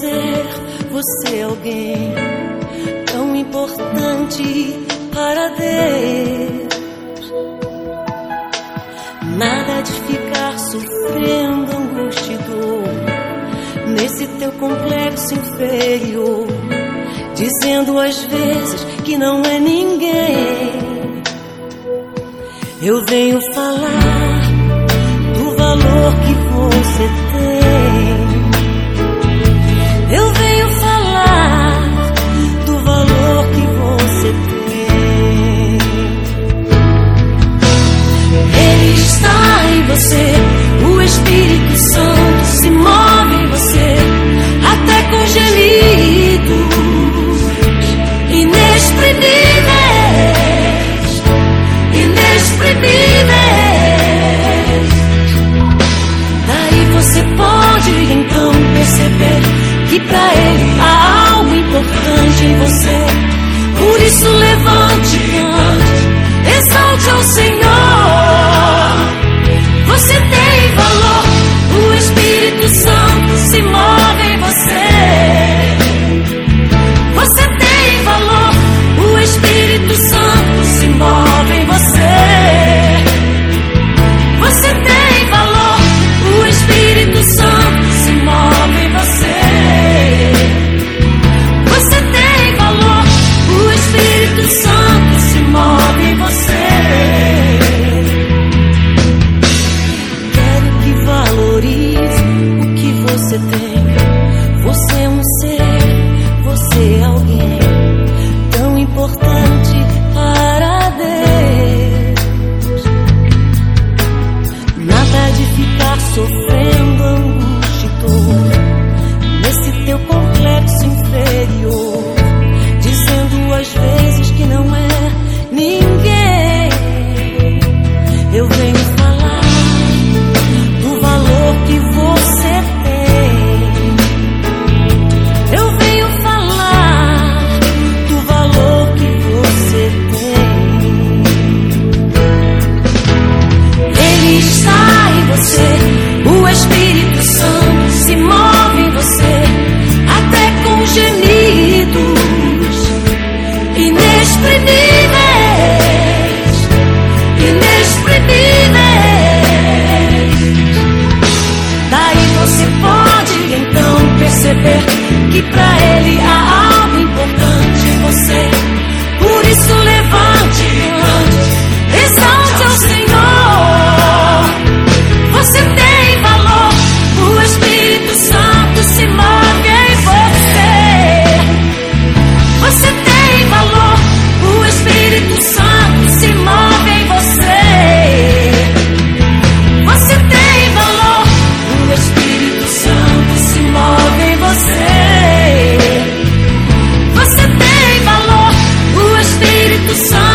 ser alguém tão importante para Deus. Nada de ficar sofrendo angústia e dor nesse teu complexo inferior, dizendo às vezes que não é ninguém. Eu venho falar do valor que você tem você. O Espírito Santo se move em você, até com gemidos inexprimíveis, inexprimíveis. Daí você pode então perceber que para Ele há algo importante em você. Por isso levante. you perceber que pra ele há algo importante em você. sun.